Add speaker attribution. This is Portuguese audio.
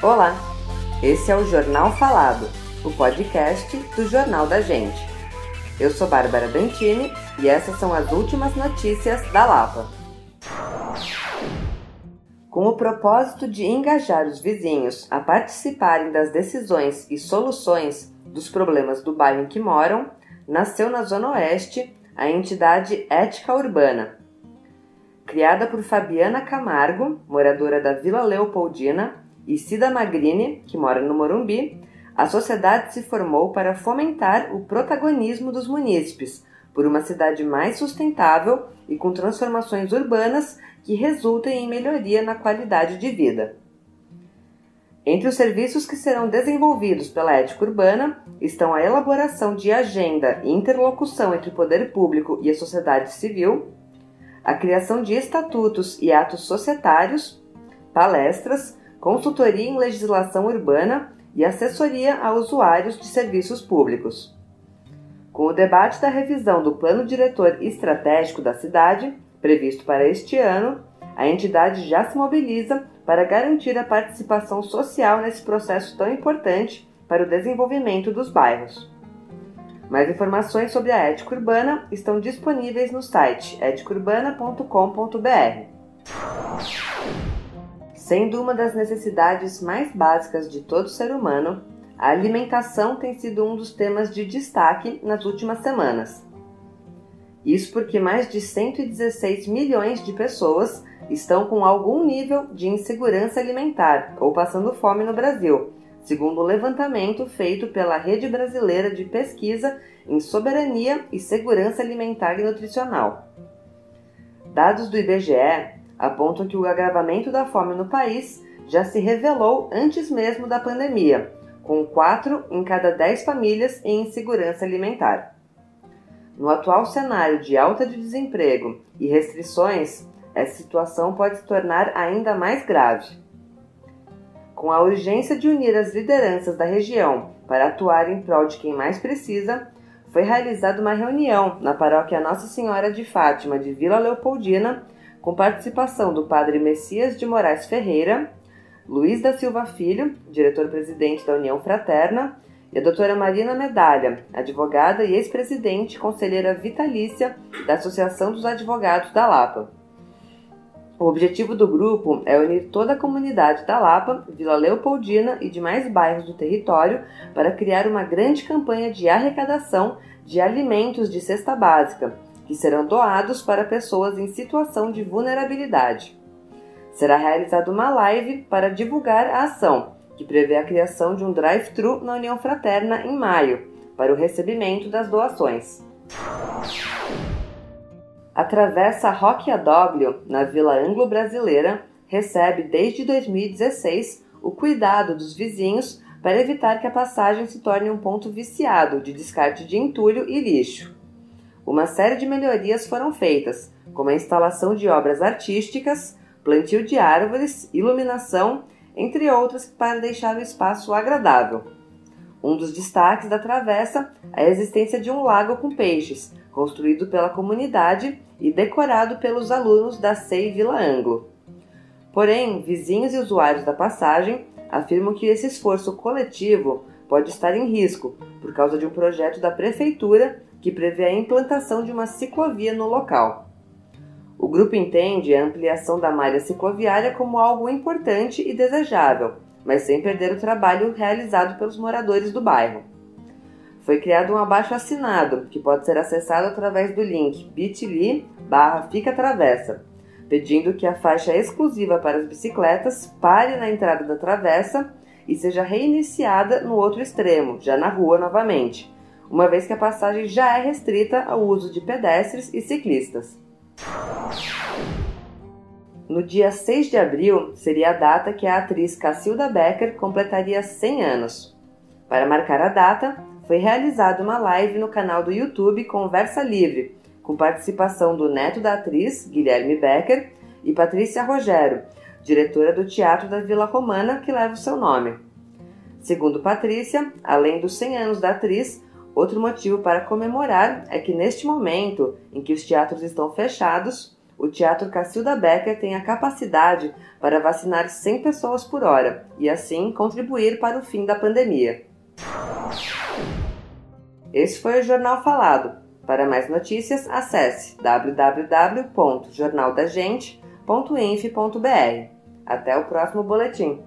Speaker 1: Olá, esse é o Jornal Falado, o podcast do Jornal da Gente. Eu sou Bárbara Bentini e essas são as últimas notícias da Lapa. Com o propósito de engajar os vizinhos a participarem das decisões e soluções dos problemas do bairro em que moram, nasceu na Zona Oeste a entidade Ética Urbana. Criada por Fabiana Camargo, moradora da Vila Leopoldina, e Cida Magrini, que mora no Morumbi, a sociedade se formou para fomentar o protagonismo dos munícipes por uma cidade mais sustentável e com transformações urbanas que resultem em melhoria na qualidade de vida. Entre os serviços que serão desenvolvidos pela ética urbana estão a elaboração de agenda e interlocução entre o poder público e a sociedade civil, a criação de estatutos e atos societários, palestras, consultoria em legislação urbana e assessoria a usuários de serviços públicos. Com o debate da revisão do Plano Diretor Estratégico da cidade, previsto para este ano, a entidade já se mobiliza para garantir a participação social nesse processo tão importante para o desenvolvimento dos bairros. Mais informações sobre a ética urbana estão disponíveis no site eticurbana.com.br. Sendo uma das necessidades mais básicas de todo ser humano, a alimentação tem sido um dos temas de destaque nas últimas semanas. Isso porque mais de 116 milhões de pessoas estão com algum nível de insegurança alimentar ou passando fome no Brasil, segundo o levantamento feito pela Rede Brasileira de Pesquisa em Soberania e Segurança Alimentar e Nutricional. Dados do IBGE apontam que o agravamento da fome no país já se revelou antes mesmo da pandemia, com 4 em cada 10 famílias em insegurança alimentar. No atual cenário de alta de desemprego e restrições, essa situação pode se tornar ainda mais grave. Com a urgência de unir as lideranças da região para atuar em prol de quem mais precisa, foi realizada uma reunião na paróquia Nossa Senhora de Fátima de Vila Leopoldina, com participação do padre Messias de Moraes Ferreira, Luiz da Silva Filho, diretor-presidente da União Fraterna, e a doutora Marina Medalha, advogada e ex-presidente conselheira vitalícia da Associação dos Advogados da Lapa. O objetivo do grupo é unir toda a comunidade da Lapa, Vila Leopoldina e demais bairros do território para criar uma grande campanha de arrecadação de alimentos de cesta básica, que serão doados para pessoas em situação de vulnerabilidade. Será realizada uma live para divulgar a ação, que prevê a criação de um drive-thru na União Fraterna em maio, para o recebimento das doações. A Travessa Roque Adoglio, na Vila Anglo-Brasileira, recebe desde 2016 o cuidado dos vizinhos para evitar que a passagem se torne um ponto viciado de descarte de entulho e lixo. Uma série de melhorias foram feitas, como a instalação de obras artísticas, plantio de árvores, iluminação, entre outras, para deixar o espaço agradável. Um dos destaques da travessa é a existência de um lago com peixes, construído pela comunidade e decorado pelos alunos da SEI Vila Anglo. Porém, vizinhos e usuários da passagem afirmam que esse esforço coletivo pode estar em risco por causa de um projeto da prefeitura que prevê a implantação de uma ciclovia no local. O grupo entende a ampliação da malha cicloviária como algo importante e desejável, mas sem perder o trabalho realizado pelos moradores do bairro foi criado um abaixo assinado que pode ser acessado através do link bit.ly barra Fica Travessa, pedindo que a faixa exclusiva para as bicicletas pare na entrada da travessa e seja reiniciada no outro extremo, já na rua novamente, uma vez que a passagem já é restrita ao uso de pedestres e ciclistas. No dia 6 de abril seria a data que a atriz Cacilda Becker completaria 100 anos. Para marcar a data, foi realizada uma live no canal do YouTube Conversa Livre, com participação do neto da atriz, Guilherme Becker, e Patrícia Rogério, diretora do Teatro da Vila Romana, que leva o seu nome. Segundo Patrícia, além dos 100 anos da atriz, outro motivo para comemorar é que neste momento em que os teatros estão fechados, o Teatro Cacilda Becker tem a capacidade para vacinar 100 pessoas por hora e, assim, contribuir para o fim da pandemia. Esse foi o Jornal Falado. Para mais notícias, acesse www.jornaldagente.inf.br. Até o próximo boletim.